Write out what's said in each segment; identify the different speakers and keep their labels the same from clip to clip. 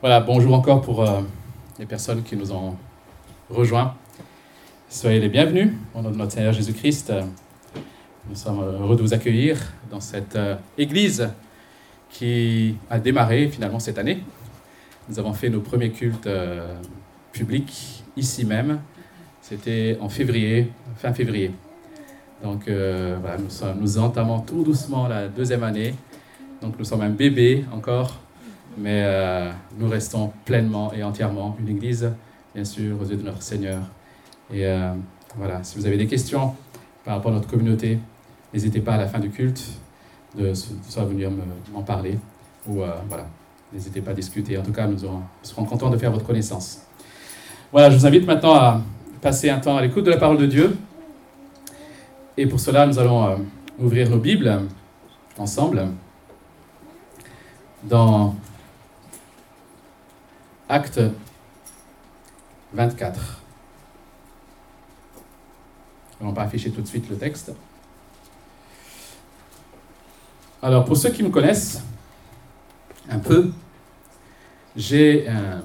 Speaker 1: Voilà, bonjour encore pour euh, les personnes qui nous ont rejoints. Soyez les bienvenus au nom de notre Seigneur Jésus-Christ. Nous sommes heureux de vous accueillir dans cette euh, église qui a démarré finalement cette année. Nous avons fait nos premiers cultes euh, publics ici même. C'était en février, fin février. Donc euh, voilà, nous, nous entamons tout doucement la deuxième année. Donc nous sommes un bébé encore, mais euh, nous restons pleinement et entièrement une église, bien sûr, aux yeux de notre Seigneur. Et euh, voilà, si vous avez des questions par rapport à notre communauté, n'hésitez pas à la fin du culte de, so- soit venir me- m'en parler ou euh, voilà, n'hésitez pas à discuter. En tout cas, nous, nous serons contents de faire votre connaissance. Voilà, je vous invite maintenant à passer un temps à l'écoute de la parole de Dieu. Et pour cela, nous allons ouvrir nos Bibles ensemble dans Acte 24. On va pas afficher tout de suite le texte. Alors, pour ceux qui me connaissent un peu, j'ai, euh,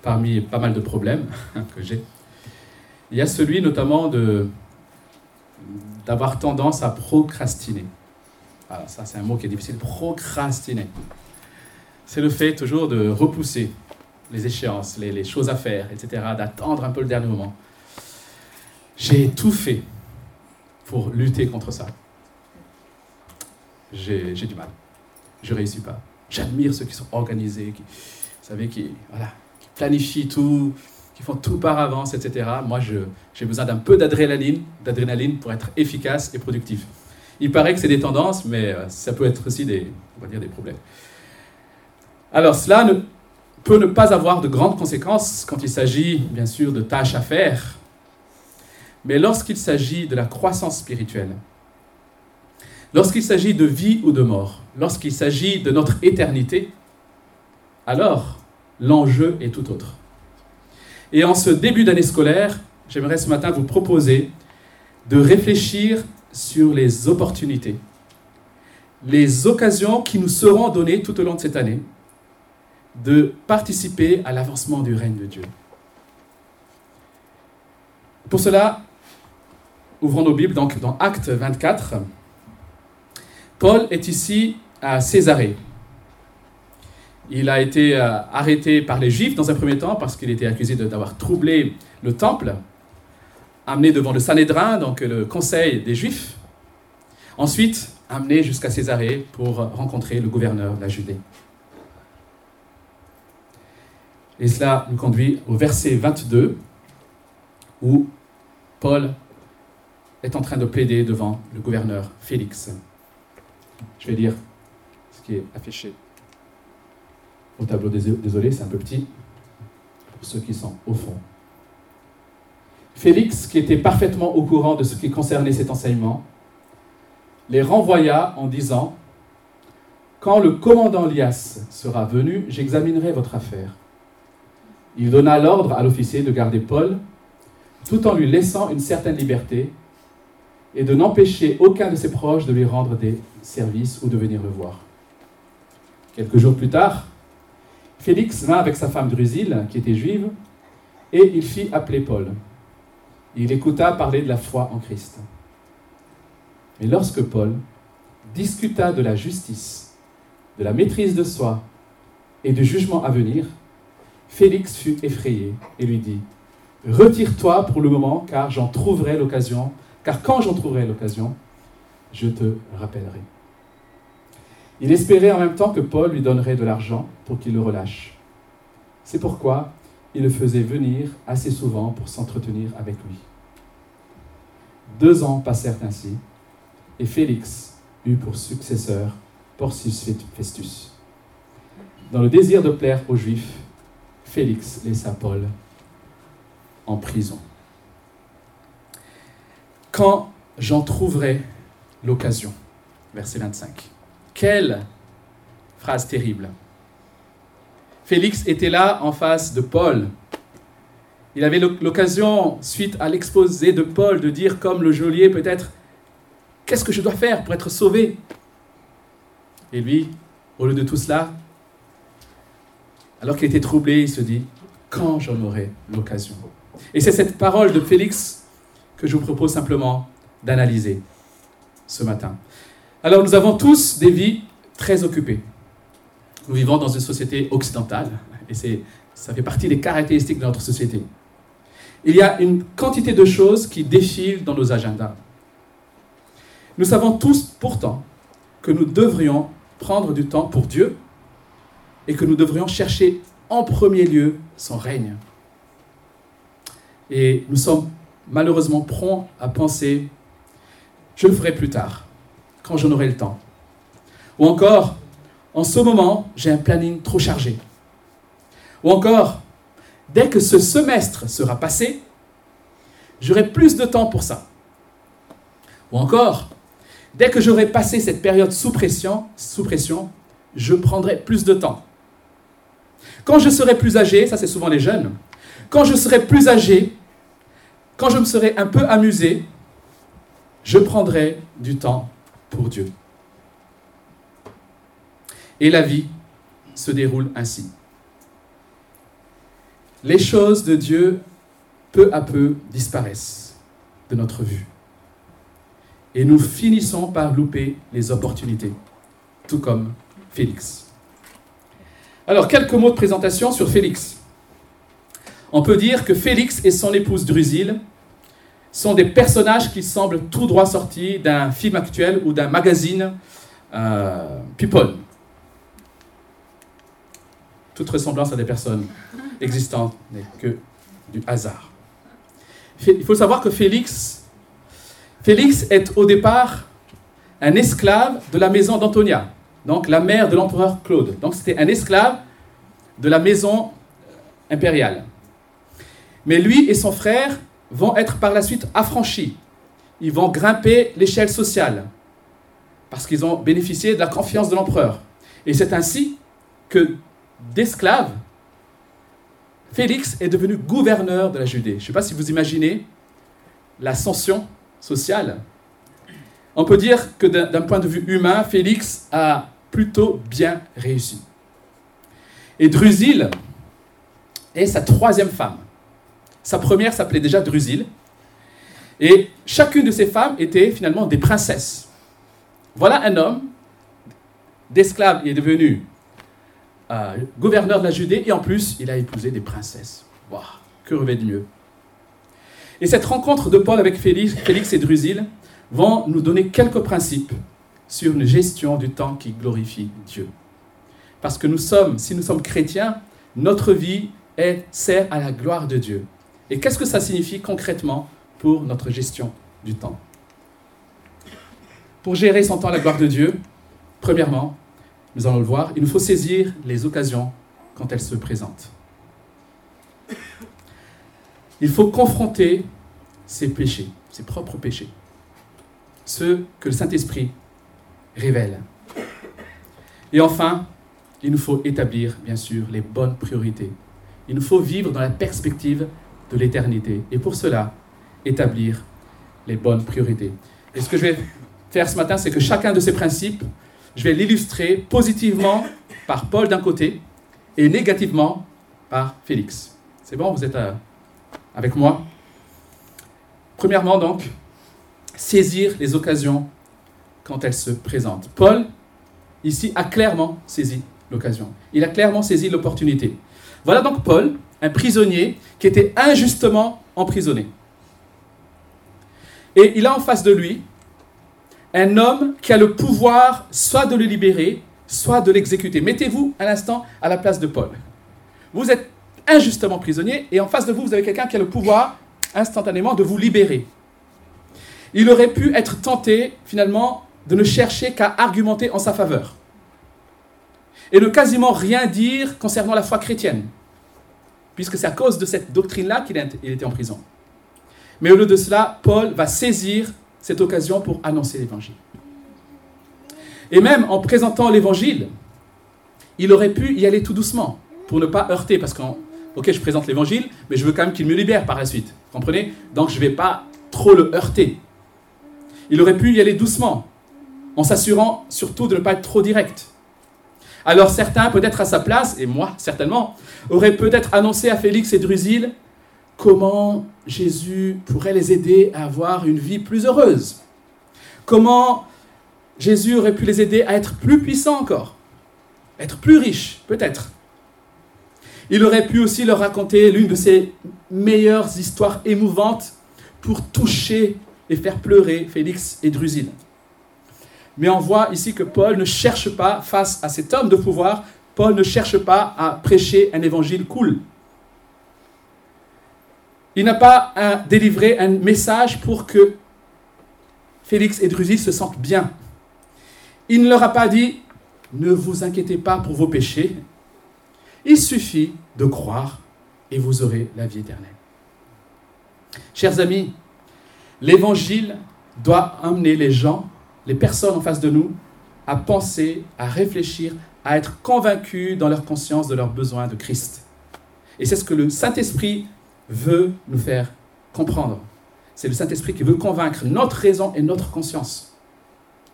Speaker 1: parmi pas mal de problèmes que j'ai, il y a celui notamment de, d'avoir tendance à procrastiner. Alors ça, c'est un mot qui est difficile, procrastiner. C'est le fait toujours de repousser les échéances, les, les choses à faire, etc., d'attendre un peu le dernier moment. J'ai tout fait pour lutter contre ça. J'ai du mal. Je réussis pas. J'admire ceux qui sont organisés, qui, savez, qui, voilà, planifient tout, qui font tout par avance, etc. Moi, j'ai besoin d'un peu d'adrénaline, d'adrénaline pour être efficace et productif. Il paraît que c'est des tendances, mais euh, ça peut être aussi des, on va dire, des problèmes. Alors, cela ne, peut ne pas avoir de grandes conséquences quand il s'agit, bien sûr, de tâches à faire. Mais lorsqu'il s'agit de la croissance spirituelle, lorsqu'il s'agit de vie ou de mort, lorsqu'il s'agit de notre éternité, alors l'enjeu est tout autre. Et en ce début d'année scolaire, j'aimerais ce matin vous proposer de réfléchir sur les opportunités, les occasions qui nous seront données tout au long de cette année de participer à l'avancement du règne de Dieu. Pour cela, ouvrons nos Bibles donc dans Acte 24. Paul est ici à Césarée. Il a été euh, arrêté par les Juifs dans un premier temps parce qu'il était accusé d'avoir troublé le temple, amené devant le Sanhédrin, donc le conseil des Juifs. Ensuite, amené jusqu'à Césarée pour rencontrer le gouverneur de la Judée. Et cela nous conduit au verset 22 où Paul est en train de plaider devant le gouverneur Félix. Je vais lire ce qui est affiché au tableau. Désolé, c'est un peu petit pour ceux qui sont au fond. Félix, qui était parfaitement au courant de ce qui concernait cet enseignement, les renvoya en disant Quand le commandant Lias sera venu, j'examinerai votre affaire. Il donna l'ordre à l'officier de garder Paul, tout en lui laissant une certaine liberté, et de n'empêcher aucun de ses proches de lui rendre des services ou de venir le voir. Quelques jours plus tard, Félix vint avec sa femme Drusille, qui était juive, et il fit appeler Paul. Il écouta parler de la foi en Christ. Mais lorsque Paul discuta de la justice, de la maîtrise de soi et du jugement à venir, Félix fut effrayé et lui dit Retire-toi pour le moment, car j'en trouverai l'occasion, car quand j'en trouverai l'occasion, je te rappellerai. Il espérait en même temps que Paul lui donnerait de l'argent pour qu'il le relâche. C'est pourquoi il le faisait venir assez souvent pour s'entretenir avec lui. Deux ans passèrent ainsi, et Félix eut pour successeur Porcius Festus. Dans le désir de plaire aux Juifs, Félix laissa Paul en prison. Quand j'en trouverai l'occasion. Verset 25. Quelle phrase terrible. Félix était là en face de Paul. Il avait l'oc- l'occasion, suite à l'exposé de Paul, de dire comme le geôlier peut-être, qu'est-ce que je dois faire pour être sauvé? Et lui, au lieu de tout cela, alors qu'il était troublé, il se dit, quand j'en aurai l'occasion. Et c'est cette parole de Félix que je vous propose simplement d'analyser ce matin. Alors nous avons tous des vies très occupées. Nous vivons dans une société occidentale et c'est, ça fait partie des caractéristiques de notre société. Il y a une quantité de choses qui défilent dans nos agendas. Nous savons tous pourtant que nous devrions prendre du temps pour Dieu et que nous devrions chercher en premier lieu son règne. Et nous sommes malheureusement prompts à penser, je le ferai plus tard, quand j'en aurai le temps. Ou encore, en ce moment, j'ai un planning trop chargé. Ou encore, dès que ce semestre sera passé, j'aurai plus de temps pour ça. Ou encore, dès que j'aurai passé cette période sous pression, sous pression, je prendrai plus de temps. Quand je serai plus âgé, ça c'est souvent les jeunes, quand je serai plus âgé, quand je me serai un peu amusé, je prendrai du temps pour Dieu. Et la vie se déroule ainsi. Les choses de Dieu, peu à peu, disparaissent de notre vue. Et nous finissons par louper les opportunités, tout comme Félix. Alors, quelques mots de présentation sur Félix. On peut dire que Félix et son épouse Drusille sont des personnages qui semblent tout droit sortis d'un film actuel ou d'un magazine euh, People. Toute ressemblance à des personnes existantes n'est que du hasard. Il faut savoir que Félix, Félix est au départ un esclave de la maison d'Antonia donc la mère de l'empereur Claude. Donc c'était un esclave de la maison impériale. Mais lui et son frère vont être par la suite affranchis. Ils vont grimper l'échelle sociale parce qu'ils ont bénéficié de la confiance de l'empereur. Et c'est ainsi que d'esclave, Félix est devenu gouverneur de la Judée. Je ne sais pas si vous imaginez l'ascension sociale. On peut dire que d'un point de vue humain, Félix a plutôt bien réussi. Et Drusille est sa troisième femme. Sa première s'appelait déjà Drusille. Et chacune de ces femmes était finalement des princesses. Voilà un homme d'esclave, est devenu euh, gouverneur de la Judée et en plus, il a épousé des princesses. Waouh, que revêt de mieux Et cette rencontre de Paul avec Félix, Félix et Drusille vont nous donner quelques principes sur une gestion du temps qui glorifie Dieu. Parce que nous sommes, si nous sommes chrétiens, notre vie est, sert à la gloire de Dieu. Et qu'est-ce que ça signifie concrètement pour notre gestion du temps? Pour gérer son temps à la gloire de Dieu, premièrement, nous allons le voir, il nous faut saisir les occasions quand elles se présentent. Il faut confronter ses péchés, ses propres péchés, ceux que le Saint-Esprit révèle. Et enfin, il nous faut établir, bien sûr, les bonnes priorités. Il nous faut vivre dans la perspective de l'éternité. Et pour cela, établir les bonnes priorités. Et ce que je vais faire ce matin, c'est que chacun de ces principes, je vais l'illustrer positivement par Paul d'un côté et négativement par Félix. C'est bon, vous êtes euh, avec moi? Premièrement, donc, saisir les occasions quand elle se présente. Paul, ici, a clairement saisi l'occasion. Il a clairement saisi l'opportunité. Voilà donc Paul, un prisonnier qui était injustement emprisonné. Et il a en face de lui un homme qui a le pouvoir soit de le libérer, soit de l'exécuter. Mettez-vous un instant à la place de Paul. Vous êtes injustement prisonnier et en face de vous, vous avez quelqu'un qui a le pouvoir instantanément de vous libérer. Il aurait pu être tenté finalement de ne chercher qu'à argumenter en sa faveur et ne quasiment rien dire concernant la foi chrétienne, puisque c'est à cause de cette doctrine-là qu'il était en prison. Mais au lieu de cela, Paul va saisir cette occasion pour annoncer l'évangile. Et même en présentant l'évangile, il aurait pu y aller tout doucement pour ne pas heurter, parce que, ok, je présente l'évangile, mais je veux quand même qu'il me libère par la suite. Comprenez? Donc je ne vais pas trop le heurter. Il aurait pu y aller doucement, en s'assurant surtout de ne pas être trop direct. Alors certains, peut-être à sa place, et moi certainement, auraient peut-être annoncé à Félix et Drusille comment Jésus pourrait les aider à avoir une vie plus heureuse. Comment Jésus aurait pu les aider à être plus puissants encore, être plus riches, peut-être. Il aurait pu aussi leur raconter l'une de ses meilleures histoires émouvantes pour toucher et faire pleurer Félix et Drusille. Mais on voit ici que Paul ne cherche pas, face à cet homme de pouvoir, Paul ne cherche pas à prêcher un évangile cool. Il n'a pas à délivrer un message pour que Félix et Drusille se sentent bien. Il ne leur a pas dit ne vous inquiétez pas pour vos péchés. Il suffit de croire et vous aurez la vie éternelle. Chers amis, l'évangile doit amener les gens, les personnes en face de nous, à penser, à réfléchir, à être convaincus dans leur conscience de leurs besoins de Christ. Et c'est ce que le Saint-Esprit veut nous faire comprendre. C'est le Saint-Esprit qui veut convaincre notre raison et notre conscience.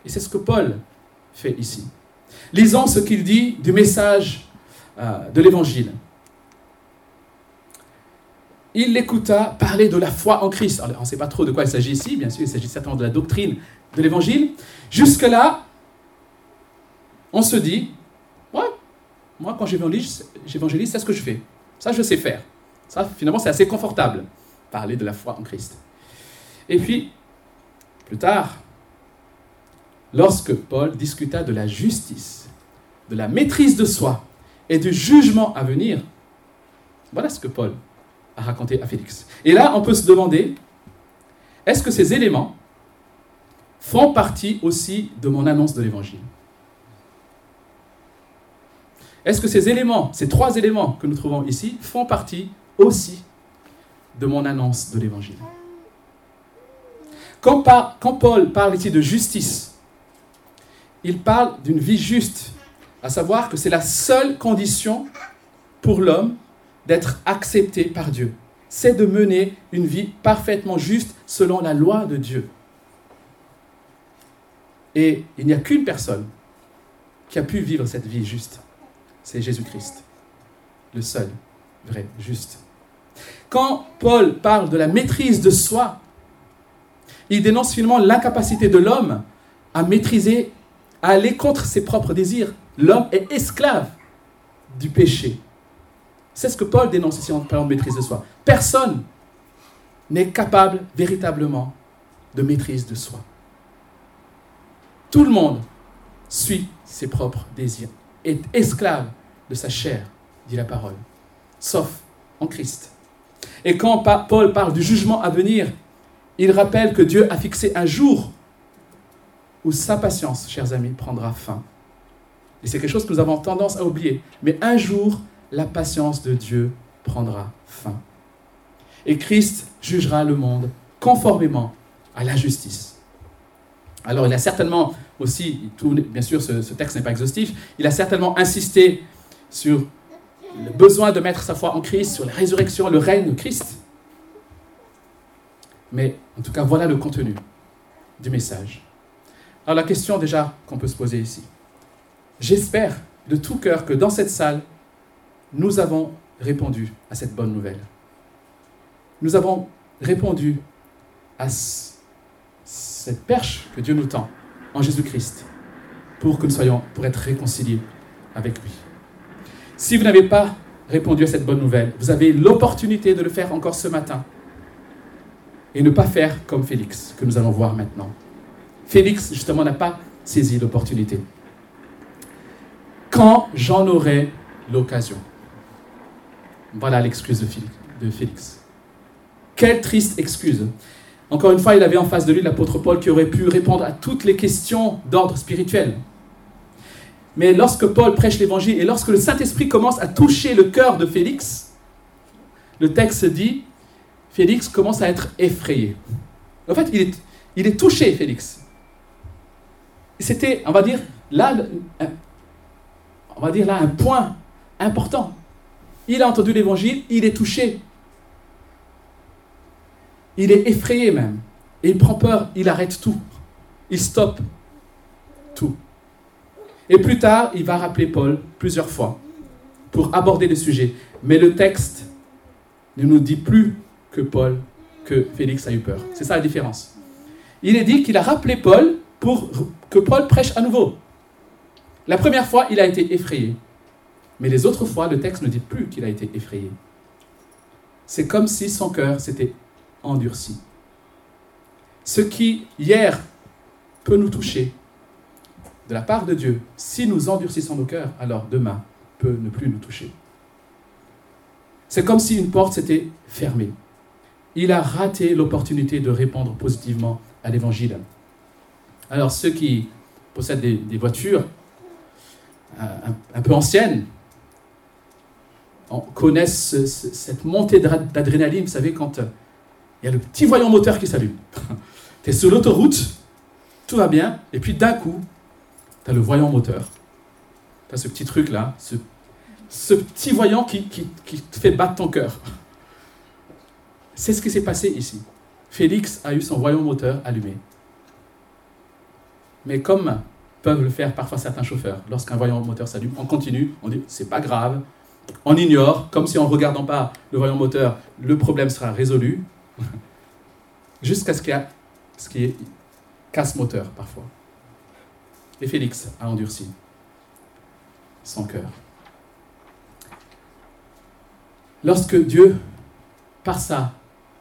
Speaker 1: Et c'est ce que Paul fait ici. Lisons ce qu'il dit du message euh, de l'Évangile. Il l'écouta parler de la foi en Christ. on ne sait pas trop de quoi il s'agit ici, bien sûr, il s'agit certainement de la doctrine de l'Évangile. Jusque-là, on se dit, ouais, moi quand j'évangélise, c'est ce que je fais. Ça, je sais faire. Ça, finalement, c'est assez confortable, parler de la foi en Christ. Et puis, plus tard, lorsque Paul discuta de la justice, de la maîtrise de soi et du jugement à venir, voilà ce que Paul a raconté à Félix. Et là, on peut se demander, est-ce que ces éléments font partie aussi de mon annonce de l'Évangile Est-ce que ces éléments, ces trois éléments que nous trouvons ici, font partie aussi de mon annonce de l'Évangile? Quand, Paul parle ici de justice, il parle d'une vie juste, à savoir que c'est la seule condition pour l'homme d'être accepté par Dieu. C'est de mener une vie parfaitement juste selon la loi de Dieu. Et il n'y a qu'une personne qui a pu vivre cette vie juste. C'est Jésus-Christ, le seul vrai juste. Quand Paul parle de la maîtrise de soi, il dénonce finalement l'incapacité de l'homme à maîtriser aller contre ses propres désirs. L'homme est esclave du péché. C'est ce que Paul dénonce ici en parlant de maîtrise de soi. Personne n'est capable véritablement de maîtrise de soi. Tout le monde suit ses propres désirs, est esclave de sa chair, dit la parole, sauf en Christ. Et quand Paul parle du jugement à venir, il rappelle que Dieu a fixé un jour où sa patience, chers amis, prendra fin. Et c'est quelque chose que nous avons tendance à oublier. Mais un jour, la patience de Dieu prendra fin. Et Christ jugera le monde conformément à la justice. Alors il a certainement aussi, bien sûr ce, ce texte n'est pas exhaustif, il a certainement insisté sur le besoin de mettre sa foi en Christ, sur la résurrection, le règne de Christ. Mais en tout cas, voilà le contenu du message. Alors la question déjà qu'on peut se poser ici. J'espère de tout cœur que dans cette salle, nous avons répondu à cette bonne nouvelle. Nous avons répondu à cette perche que Dieu nous tend en Jésus-Christ pour que nous soyons, pour être réconciliés avec lui. Si vous n'avez pas répondu à cette bonne nouvelle, vous avez l'opportunité de le faire encore ce matin et ne pas faire comme Félix, que nous allons voir maintenant. Félix, justement, n'a pas saisi l'opportunité. Quand j'en aurai l'occasion. Voilà l'excuse de Félix. Quelle triste excuse. Encore une fois, il avait en face de lui l'apôtre Paul qui aurait pu répondre à toutes les questions d'ordre spirituel. Mais lorsque Paul prêche l'évangile et lorsque le Saint-Esprit commence à toucher le cœur de Félix, le texte dit, Félix commence à être effrayé. En fait, il est, touché, Félix. C'était, on va dire, là, on va dire là un point important. Il a entendu l'évangile, il est touché. Il est effrayé même. Et il prend peur, il arrête tout. Il stoppe tout. Et plus tard, il va rappeler Paul plusieurs fois pour aborder le sujet. Mais le texte ne nous dit plus que Paul, que Félix a eu peur. C'est ça la différence. Il est dit qu'il a rappelé Paul pour que Paul prêche à nouveau. La première fois, il a été effrayé. Mais les autres fois, le texte ne dit plus qu'il a été effrayé. C'est comme si son cœur s'était endurci. Ce qui, hier, peut nous toucher de la part de Dieu, si nous endurcissons nos cœurs, alors demain peut ne plus nous toucher. C'est comme si une porte s'était fermée. Il a raté l'opportunité de répondre positivement à l'évangile. Alors ceux qui possèdent des, voitures euh, un, peu anciennes connaissent cette montée d'adrénaline, vous savez, quand euh, il y a le petit voyant moteur qui s'allume. tu es sur l'autoroute, tout va bien, et puis d'un coup, tu as le voyant moteur. Tu as ce petit truc-là, ce, ce, petit voyant qui, te fait battre ton cœur. C'est ce qui s'est passé ici. Félix a eu son voyant moteur allumé. Mais comme peuvent le faire parfois certains chauffeurs, lorsqu'un voyant moteur s'allume, on continue, on dit c'est pas grave, on ignore, comme si en ne regardant pas le voyant moteur, le problème sera résolu, jusqu'à ce qu'il y ait ce qui est casse moteur parfois. Et Félix a endurci son cœur. Lorsque Dieu, par ça,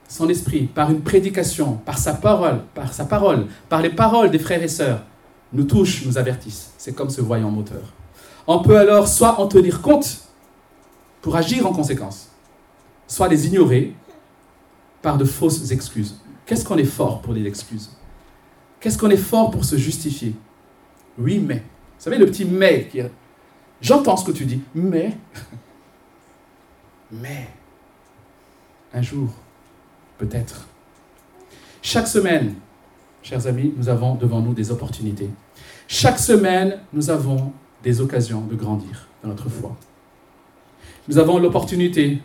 Speaker 1: son esprit, par une prédication, par sa parole, par sa parole, par les paroles des frères et sœurs, nous touche, nous avertisse. C'est comme ce voyant moteur. On peut alors soit en tenir compte pour agir en conséquence, soit les ignorer par de fausses excuses. Qu'est-ce qu'on est fort pour les excuses? Qu'est-ce qu'on est fort pour se justifier? Oui, mais. Vous savez, le petit mais qui J'entends ce que tu dis, mais. mais. Un jour, peut-être. Chaque semaine, chers amis, nous avons devant nous des opportunités. Chaque semaine, nous avons des occasions de grandir dans notre foi. Nous avons l'opportunité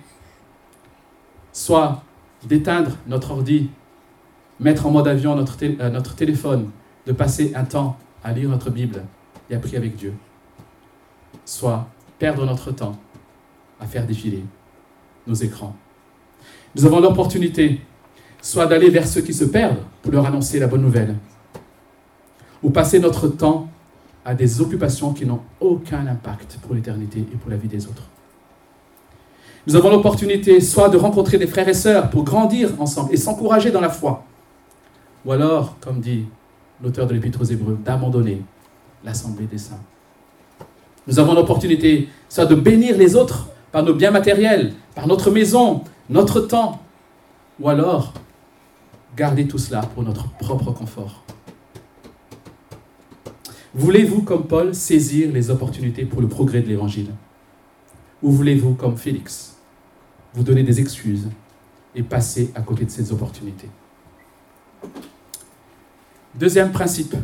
Speaker 1: soit d'éteindre notre ordi, mettre en mode avion notre, euh, notre téléphone, de passer un temps à lire notre Bible et à prier avec Dieu, soit perdre notre temps à faire défiler nos écrans. Nous avons l'opportunité soit d'aller vers ceux qui se perdent pour leur annoncer la bonne nouvelle, ou passer notre temps à des occupations qui n'ont aucun impact pour l'éternité et pour la vie des autres. Nous avons l'opportunité soit de rencontrer des frères et sœurs pour grandir ensemble et s'encourager dans la foi, ou alors, comme dit l'auteur de l'Épître aux Hébreux, d'abandonner l'assemblée des saints. Nous avons l'opportunité soit de bénir les autres par nos biens matériels, par notre maison, notre temps, ou alors garder tout cela pour notre propre confort. Voulez-vous, comme Paul, saisir les opportunités pour le progrès de l'Évangile? Ou voulez-vous, comme Félix, vous donner des excuses et passer à côté de ces opportunités. Deuxième principe,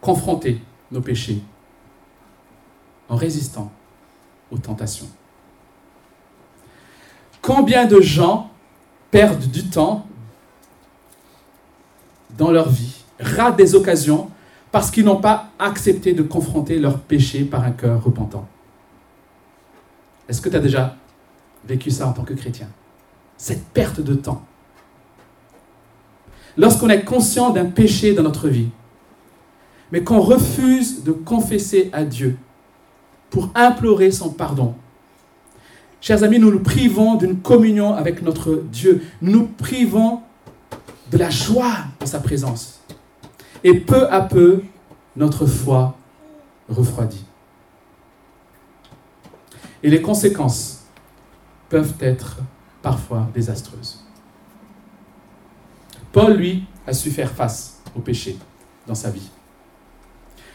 Speaker 1: confronter nos péchés en résistant aux tentations. Combien de gens perdent du temps dans leur vie, ratent des occasions parce qu'ils n'ont pas accepté de confronter leurs péchés par un cœur repentant? Est-ce que tu as déjà vécu ça en tant que chrétien Cette perte de temps. Lorsqu'on est conscient d'un péché dans notre vie, mais qu'on refuse de confesser à Dieu pour implorer son pardon. Chers amis, nous nous privons d'une communion avec notre Dieu. Nous nous privons de la joie dans sa présence. Et peu à peu, notre foi refroidit. Et les conséquences peuvent être parfois désastreuses. Paul, lui, a su faire face au péché dans sa vie.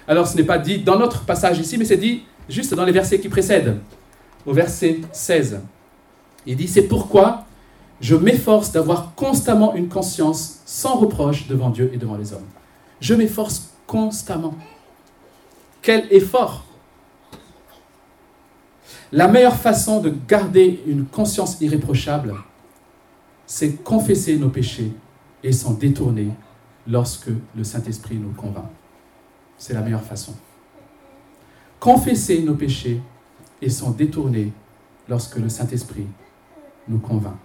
Speaker 1: Alors ce n'est pas dit dans notre passage ici, mais c'est dit juste dans les versets qui précèdent, au verset 16. Il dit, c'est pourquoi je m'efforce d'avoir constamment une conscience sans reproche devant Dieu et devant les hommes. Je m'efforce constamment. Quel effort la meilleure façon de garder une conscience irréprochable, c'est confesser nos péchés et s'en détourner lorsque le Saint-Esprit nous convainc. c'est la meilleure façon. Confesser nos péchés et s'en détourner lorsque le Saint-Esprit nous convainc.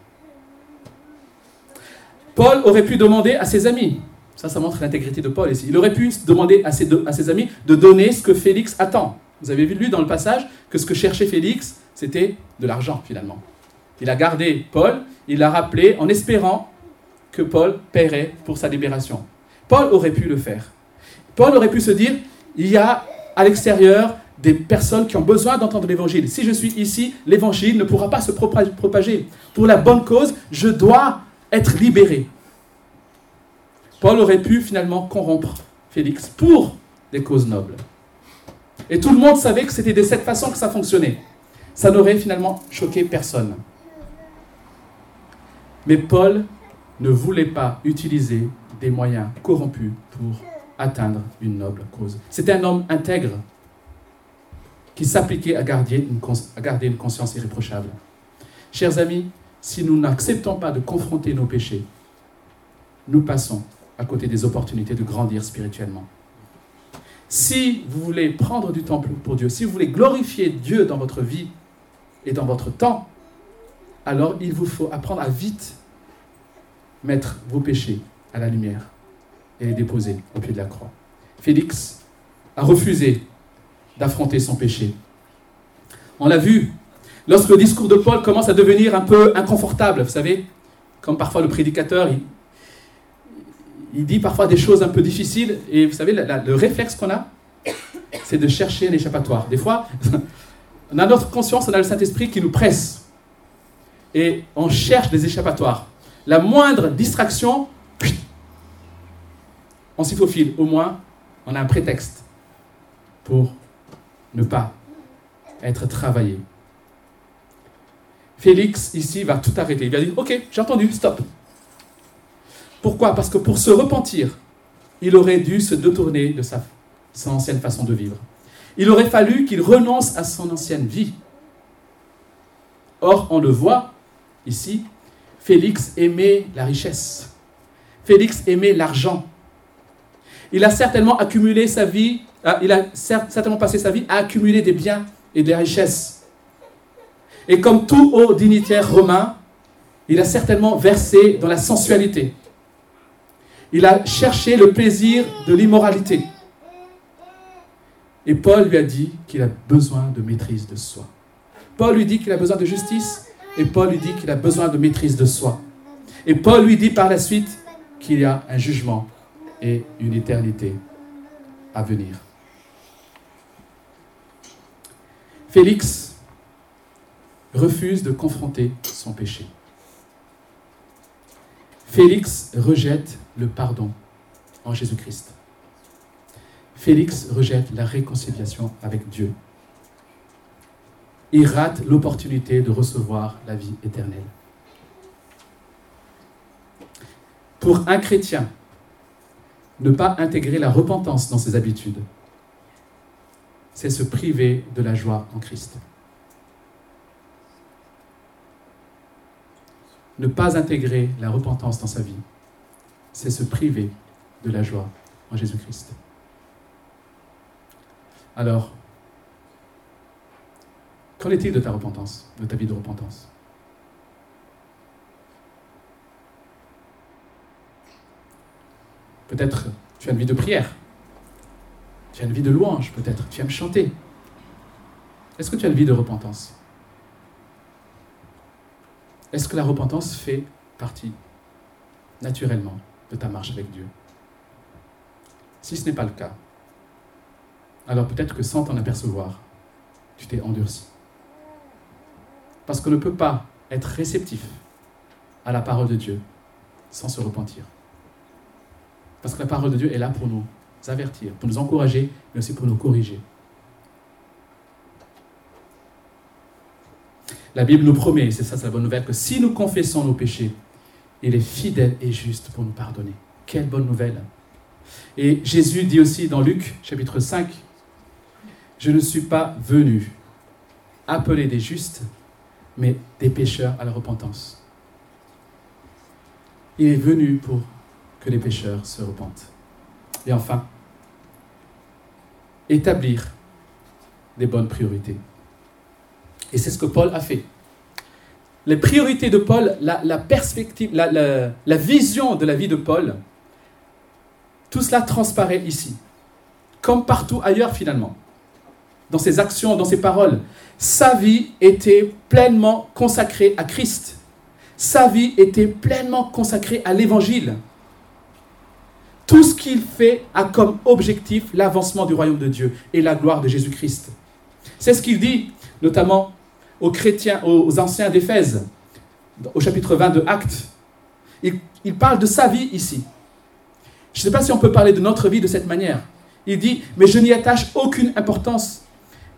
Speaker 1: Paul aurait pu demander à ses amis, ça, ça montre l'intégrité de Paul ici, il aurait pu demander à ses, à ses amis de donner ce que Félix attend. Vous avez vu lu dans le passage que ce que cherchait Félix, c'était de l'argent finalement. Il a gardé Paul, il l'a rappelé en espérant que Paul paierait pour sa libération. Paul aurait pu le faire. Paul aurait pu se dire, il y a à l'extérieur des personnes qui ont besoin d'entendre l'évangile. Si je suis ici, l'évangile ne pourra pas se propager. Pour la bonne cause, je dois être libéré. Paul aurait pu finalement corrompre Félix pour des causes nobles. Et tout le monde savait que c'était de cette façon que ça fonctionnait. Ça n'aurait finalement choqué personne. Mais Paul ne voulait pas utiliser des moyens corrompus pour atteindre une noble cause. C'était un homme intègre qui s'appliquait à garder, une, à garder une conscience irréprochable. Chers amis, si nous n'acceptons pas de confronter nos péchés, nous passons à côté des opportunités de grandir spirituellement. Si vous voulez prendre du temps pour Dieu, si vous voulez glorifier Dieu dans votre vie et dans votre temps, alors il vous faut apprendre à vite mettre vos péchés à la lumière et les déposer au pied de la croix. Félix a refusé d'affronter son péché. On l'a vu, lorsque le discours de Paul commence à devenir un peu inconfortable, vous savez, comme parfois le prédicateur, dit parfois des choses un peu difficiles, et vous savez, le réflexe qu'on a, c'est de chercher un échappatoire. Des fois, on a notre conscience, on a le Saint-Esprit qui nous presse, et on cherche des échappatoires. La moindre distraction, on s'y faufile. Au moins, on a un prétexte pour ne pas être travaillé. Félix, ici, va tout arrêter. Il va dire, ok, j'ai entendu, stop. Pourquoi? Parce que pour se repentir, il aurait dû se détourner de sa, sa ancienne façon de vivre. Il aurait fallu qu'il renonce à son ancienne vie. Or, on le voit ici, Félix aimait la richesse. Félix aimait l'argent. Il a certainement accumulé sa vie, euh, il a certainement passé sa vie à accumuler des biens et des richesses. Et comme tout haut dignitaire romain, il a certainement versé dans la sensualité. Il a cherché le plaisir de l'immoralité. Et Paul lui a dit qu'il a besoin de maîtrise de soi. Paul lui dit qu'il a besoin de justice et Paul lui dit qu'il a besoin de maîtrise de soi. Et Paul lui dit par la suite qu'il y a un jugement et une éternité à venir. Félix refuse de confronter son péché. Félix rejette le pardon en Jésus-Christ. Félix rejette la réconciliation avec Dieu. Il rate l'opportunité de recevoir la vie éternelle. Pour un chrétien, ne pas intégrer la repentance dans ses habitudes, c'est se priver de la joie en Christ. Ne pas intégrer la repentance dans sa vie, c'est se priver de la joie en Jésus-Christ. Alors, qu'en est-il de ta repentance, de ta vie de repentance? Peut-être tu as une vie de prière. Tu as une vie de louange, peut-être. Tu aimes chanter. Est-ce que tu as une vie de repentance? Est-ce que la repentance fait partie naturellement de ta marche avec Dieu? Si ce n'est pas le cas, alors peut-être que sans t'en apercevoir, tu t'es endurci. Parce qu'on ne peut pas être réceptif à la parole de Dieu sans se repentir. Parce que la parole de Dieu est là pour nous avertir, pour nous encourager, mais aussi pour nous corriger. La Bible nous promet, c'est ça, la bonne nouvelle, que si nous confessons nos péchés, il est fidèle et juste pour nous pardonner. Quelle bonne nouvelle. Et Jésus dit aussi dans Luc chapitre 5, Je ne suis pas venu appeler des justes, mais des pécheurs à la repentance. Il est venu pour que les pécheurs se repentent. Et enfin, établir des bonnes priorités. Et c'est ce que Paul a fait. Les priorités de Paul, la, perspective, la, vision de la vie de Paul, tout cela transparaît ici, comme partout ailleurs finalement, dans ses actions, dans ses paroles. Sa vie était pleinement consacrée à Christ. Sa vie était pleinement consacrée à l'Évangile. Tout ce qu'il fait a comme objectif l'avancement du royaume de Dieu et la gloire de Jésus-Christ. C'est ce qu'il dit, notamment aux chrétiens, aux anciens d'Éphèse, au chapitre 20 de Actes. Il, il parle de sa vie ici. Je ne sais pas si on peut parler de notre vie de cette manière. Il dit, mais je n'y attache aucune importance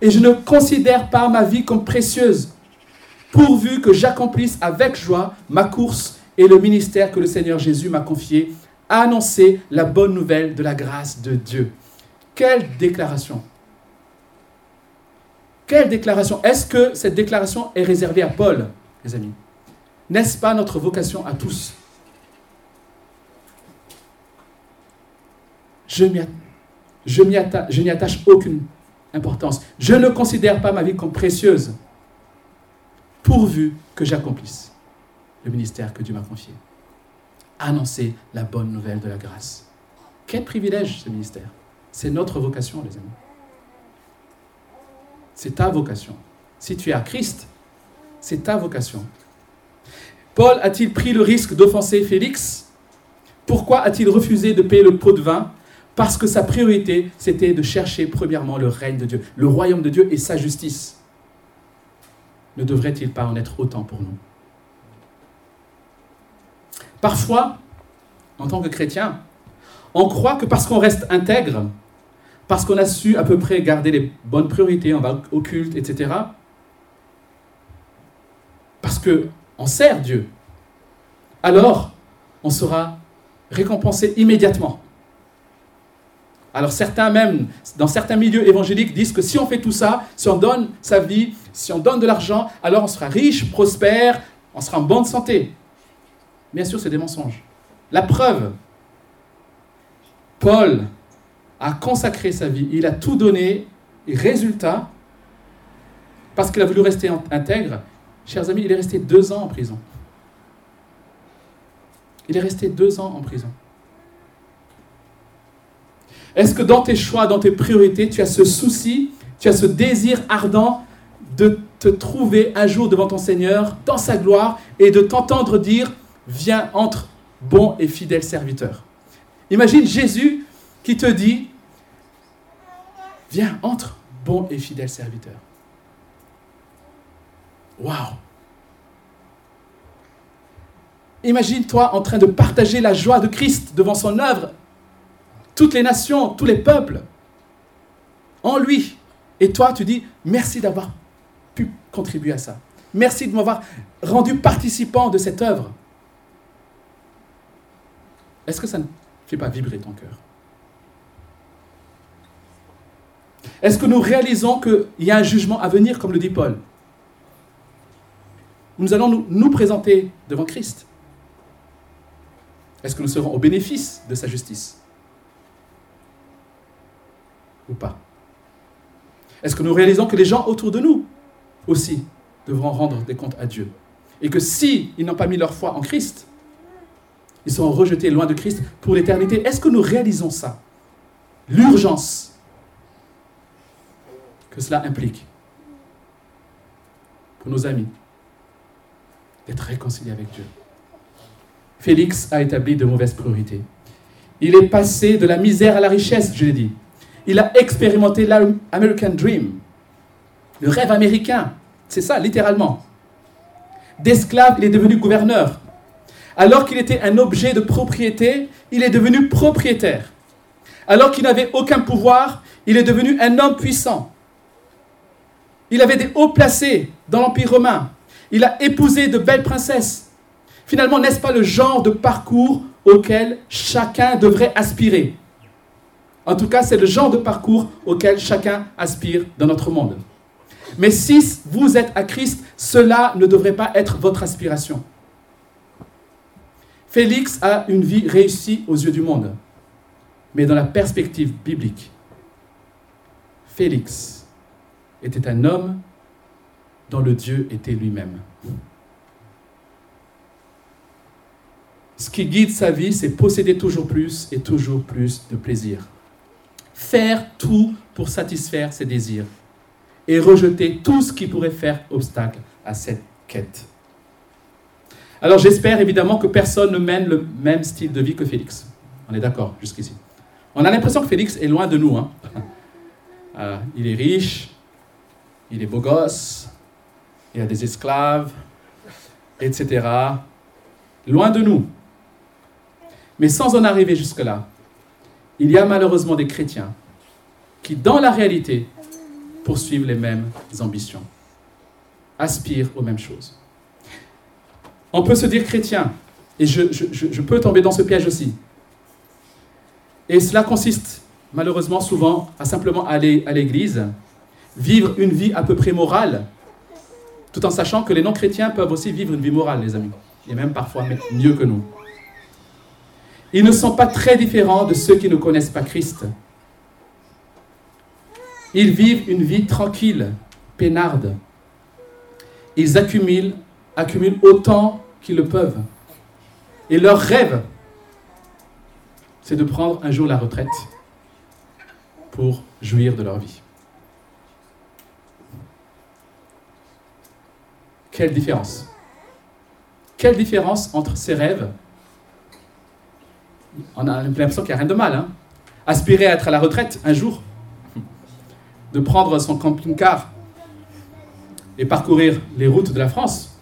Speaker 1: et je ne considère pas ma vie comme précieuse, pourvu que j'accomplisse avec joie ma course et le ministère que le Seigneur Jésus m'a confié, annoncer la bonne nouvelle de la grâce de Dieu. Quelle déclaration Quelle déclaration Est-ce que cette déclaration est réservée à Paul, les amis? N'est-ce pas notre vocation à tous? Je n'y attache, aucune importance. Je ne considère pas ma vie comme précieuse, pourvu que j'accomplisse le ministère que Dieu m'a confié. Annoncer la bonne nouvelle de la grâce. Quel privilège ce ministère. C'est notre vocation, les amis. C'est ta vocation. Si tu es à Christ, c'est ta vocation. Paul a-t-il pris le risque d'offenser Félix? Pourquoi a-t-il refusé de payer le pot de vin? Parce que sa priorité, c'était de chercher premièrement le règne de Dieu, le royaume de Dieu et sa justice. Ne devrait-il pas en être autant pour nous? Parfois, en tant que chrétien, on croit que parce qu'on reste intègre, parce qu'on a su à peu près garder les bonnes priorités, on va au culte, etc., parce qu'on sert Dieu, alors on sera récompensé immédiatement. Alors certains même, dans certains milieux évangéliques, disent que si on fait tout ça, si on donne sa vie, si on donne de l'argent, alors on sera riche, prospère, on sera en bonne santé. Bien sûr, c'est des mensonges. La preuve, Paul a consacré sa vie, il a tout donné, et résultat, parce qu'il a voulu rester intègre, chers amis, il est resté deux ans en prison. Il est resté deux ans en prison. Est-ce que dans tes choix, dans tes priorités, tu as ce souci, tu as ce désir ardent de te trouver un jour devant ton Seigneur, dans sa gloire, et de t'entendre dire, viens, entre, bon et fidèle serviteur? Imagine Jésus qui te dit, viens, entre, bon et fidèle serviteur. Waouh Imagine-toi en train de partager la joie de Christ devant son œuvre toutes les nations, tous les peuples, en lui. Et toi, tu dis, merci d'avoir pu contribuer à ça. Merci de m'avoir rendu participant de cette œuvre. Est-ce que ça ne fait pas vibrer ton cœur? Est-ce que nous réalisons qu'il y a un jugement à venir, comme le dit Paul? Nous allons nous, nous présenter devant Christ. Est-ce que nous serons au bénéfice de sa justice? Ou pas? Est-ce que nous réalisons que les gens autour de nous aussi devront rendre des comptes à Dieu? Et que s'ils n'ont pas mis leur foi en Christ, ils seront rejetés loin de Christ pour l'éternité? Est-ce que nous réalisons ça? L'urgence que cela implique pour nos amis d'être réconciliés avec Dieu. Félix a établi de mauvaises priorités. Il est passé de la misère à la richesse, je l'ai dit. Il a expérimenté l'American Dream, le rêve américain. C'est ça, littéralement. D'esclave, il est devenu gouverneur. Alors qu'il était un objet de propriété, il est devenu propriétaire. Alors qu'il n'avait aucun pouvoir, il est devenu un homme puissant. Il avait des hauts placés dans l'Empire romain. Il a épousé de belles princesses. Finalement, n'est-ce pas le genre de parcours auquel chacun devrait aspirer? En tout cas, c'est le genre de parcours auquel chacun aspire dans notre monde. Mais si vous êtes à Christ, cela ne devrait pas être votre aspiration. Félix a une vie réussie aux yeux du monde, mais dans la perspective biblique, Félix était un homme dont le Dieu était lui-même. Ce qui guide sa vie, c'est posséder toujours plus et toujours plus de plaisir. Faire tout pour satisfaire ses désirs et rejeter tout ce qui pourrait faire obstacle à cette quête. Alors j'espère évidemment que personne ne mène le même style de vie que Félix. On est d'accord jusqu'ici. On a l'impression que Félix est loin de nous. Hein. Euh, il est riche, il est beau gosse, il a des esclaves, etc. Loin de nous. Mais sans en arriver jusque-là, il y a malheureusement des chrétiens qui, dans la réalité, poursuivent les mêmes ambitions, aspirent aux mêmes choses. On peut se dire chrétien, et je, peux tomber dans ce piège aussi. Et cela consiste malheureusement souvent à simplement aller à l'église, vivre une vie à peu près morale, tout en sachant que les non-chrétiens peuvent aussi vivre une vie morale, les amis, et même parfois mieux que nous. Ils ne sont pas très différents de ceux qui ne connaissent pas Christ. Ils vivent une vie tranquille, peinarde. Ils accumulent, accumulent autant qu'ils le peuvent. Et leur rêve, c'est de prendre un jour la retraite pour jouir de leur vie. Quelle différence? Quelle différence entre ces rêves? On a l'impression qu'il n'y a rien de mal. Hein. Aspirer à être à la retraite un jour, de prendre son camping-car et parcourir les routes de la France,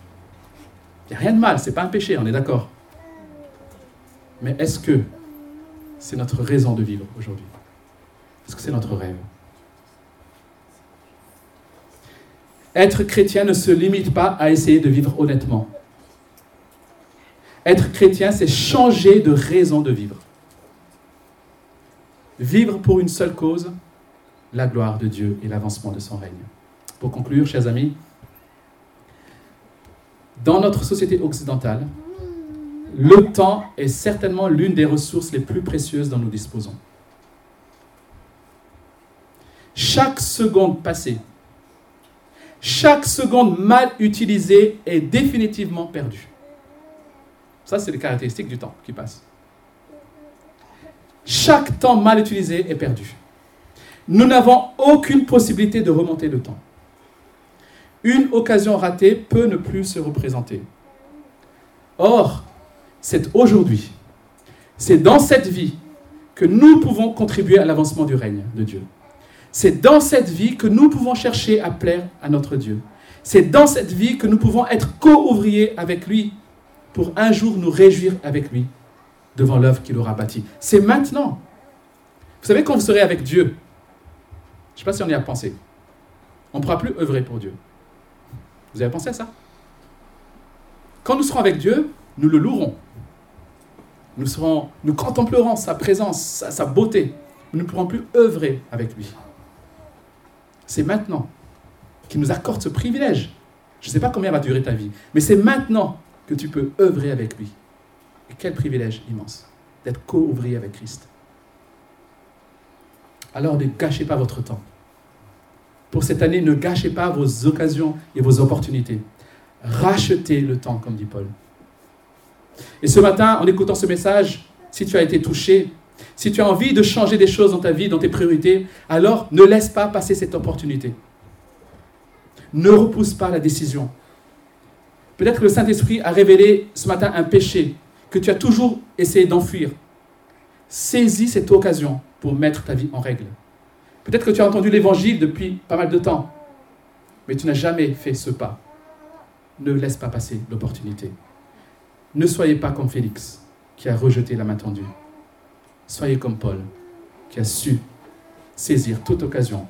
Speaker 1: il n'y a rien de mal, c'est pas un péché, on est d'accord. Mais est-ce que c'est notre raison de vivre aujourd'hui? Est-ce que c'est notre rêve? Être chrétien ne se limite pas à essayer de vivre honnêtement. Être chrétien, c'est changer de raison de vivre. Vivre pour une seule cause, la gloire de Dieu et l'avancement de son règne. Pour conclure, chers amis, dans notre société occidentale, le temps est certainement l'une des ressources les plus précieuses dont nous disposons. Chaque seconde passée, chaque seconde mal utilisée est définitivement perdue. Ça, c'est les caractéristiques du temps qui passe. Chaque temps mal utilisé est perdu. Nous n'avons aucune possibilité de remonter le temps. Une occasion ratée peut ne plus se représenter. Or, c'est aujourd'hui, c'est dans cette vie que nous pouvons contribuer à l'avancement du règne de Dieu. C'est dans cette vie que nous pouvons chercher à plaire à notre Dieu. C'est dans cette vie que nous pouvons être co-ouvriers avec lui pour un jour nous réjouir avec lui devant l'œuvre qu'il aura bâtie. C'est maintenant. Vous savez, quand vous serez avec Dieu, je ne sais pas si on y a pensé. On ne pourra plus œuvrer pour Dieu. Vous avez pensé à ça? Quand nous serons avec Dieu, nous le louerons. Nous, contemplerons sa présence, sa beauté. Nous ne pourrons plus œuvrer avec lui. C'est maintenant qu'il nous accorde ce privilège. Je ne sais pas combien va durer ta vie, mais c'est maintenant que tu peux œuvrer avec lui. Et quel privilège immense d'être co-ouvrier avec Christ. Alors ne gâchez pas votre temps. Pour cette année, ne gâchez pas vos occasions et vos opportunités. Rachetez le temps, comme dit Paul. Et ce matin, en écoutant ce message, si tu as été touché, si tu as envie de changer des choses dans ta vie, dans tes priorités, alors ne laisse pas passer cette opportunité. Ne repousse pas la décision. Peut-être que le Saint-Esprit a révélé ce matin un péché que tu as toujours essayé d'enfuir. Saisis cette occasion pour mettre ta vie en règle. Peut-être que tu as entendu l'évangile depuis pas mal de temps, mais tu n'as jamais fait ce pas. Ne laisse pas passer l'opportunité. Ne soyez pas comme Félix, qui a rejeté la main tendue. Soyez comme Paul, qui a su saisir toute occasion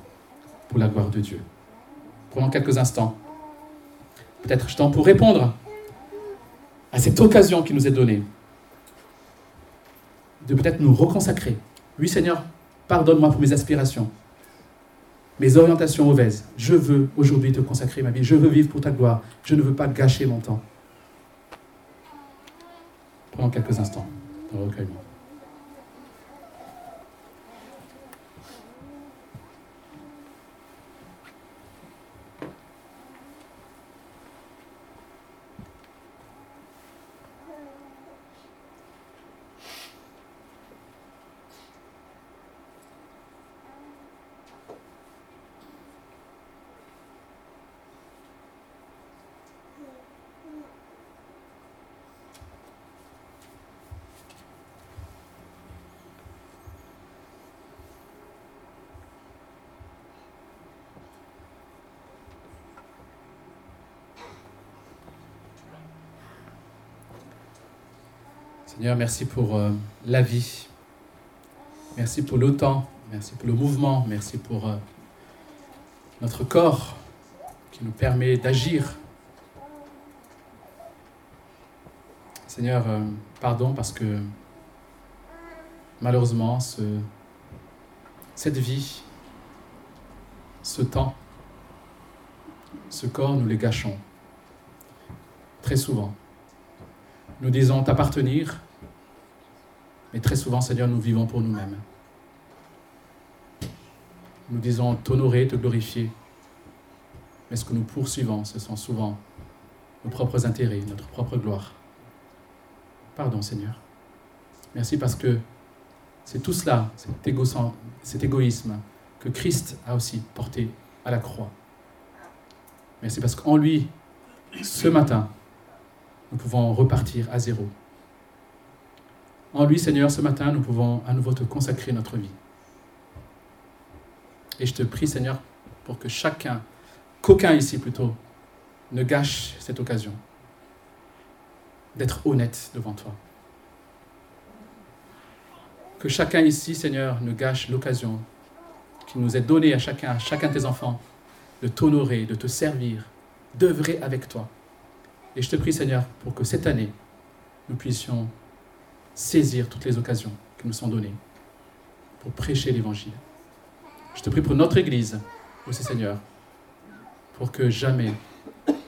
Speaker 1: pour la gloire de Dieu. Prenons quelques instants. Peut-être je temps pour répondre à cette occasion qui nous est donnée de peut-être nous reconsacrer oui Seigneur, pardonne-moi pour mes aspirations, mes orientations mauvaises. Je veux aujourd'hui te consacrer ma vie. Je veux vivre pour ta gloire. Je ne veux pas gâcher mon temps. Prenons quelques instants dans le recueillement. Seigneur, merci pour euh, la vie. Merci pour le temps. Merci pour le mouvement. Merci pour euh, notre corps qui nous permet d'agir. Seigneur, euh, pardon parce que malheureusement, ce, cette vie, ce temps, ce corps, nous les gâchons. Très souvent. Nous disons t'appartenir, mais très souvent, Seigneur, nous vivons pour nous-mêmes. Nous disons t'honorer, te glorifier, mais ce que nous poursuivons, ce sont souvent nos propres intérêts, notre propre gloire. Pardon, Seigneur. Merci parce que c'est tout cela, cet, égoïsme que Christ a aussi porté à la croix. Merci parce qu'en lui, ce matin, nous pouvons repartir à zéro. En lui, Seigneur, ce matin, nous pouvons à nouveau te consacrer notre vie. Et je te prie, Seigneur, pour que chacun, qu'aucun ici plutôt, ne gâche cette occasion d'être honnête devant toi. Que chacun ici, Seigneur, ne gâche l'occasion qui nous est donnée à chacun, à chacun de tes enfants, de t'honorer, de te servir, d'œuvrer avec toi. Et je te prie, Seigneur, pour que cette année, nous puissions saisir toutes les occasions qui nous sont données pour prêcher l'Évangile. Je te prie pour notre Église aussi, Seigneur, pour que jamais,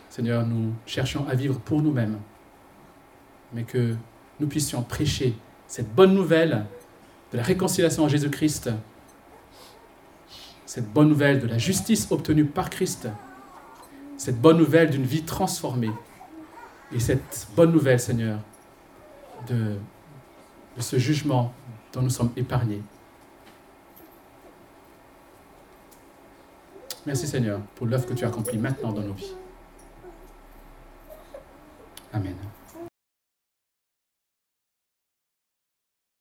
Speaker 1: Seigneur, nous cherchions à vivre pour nous-mêmes, mais que nous puissions prêcher cette bonne nouvelle de la réconciliation en Jésus-Christ, cette bonne nouvelle de la justice obtenue par Christ, cette bonne nouvelle d'une vie transformée, et cette bonne nouvelle, Seigneur, de, ce jugement dont nous sommes épargnés. Merci Seigneur pour l'œuvre que tu accomplis maintenant dans nos vies. Amen.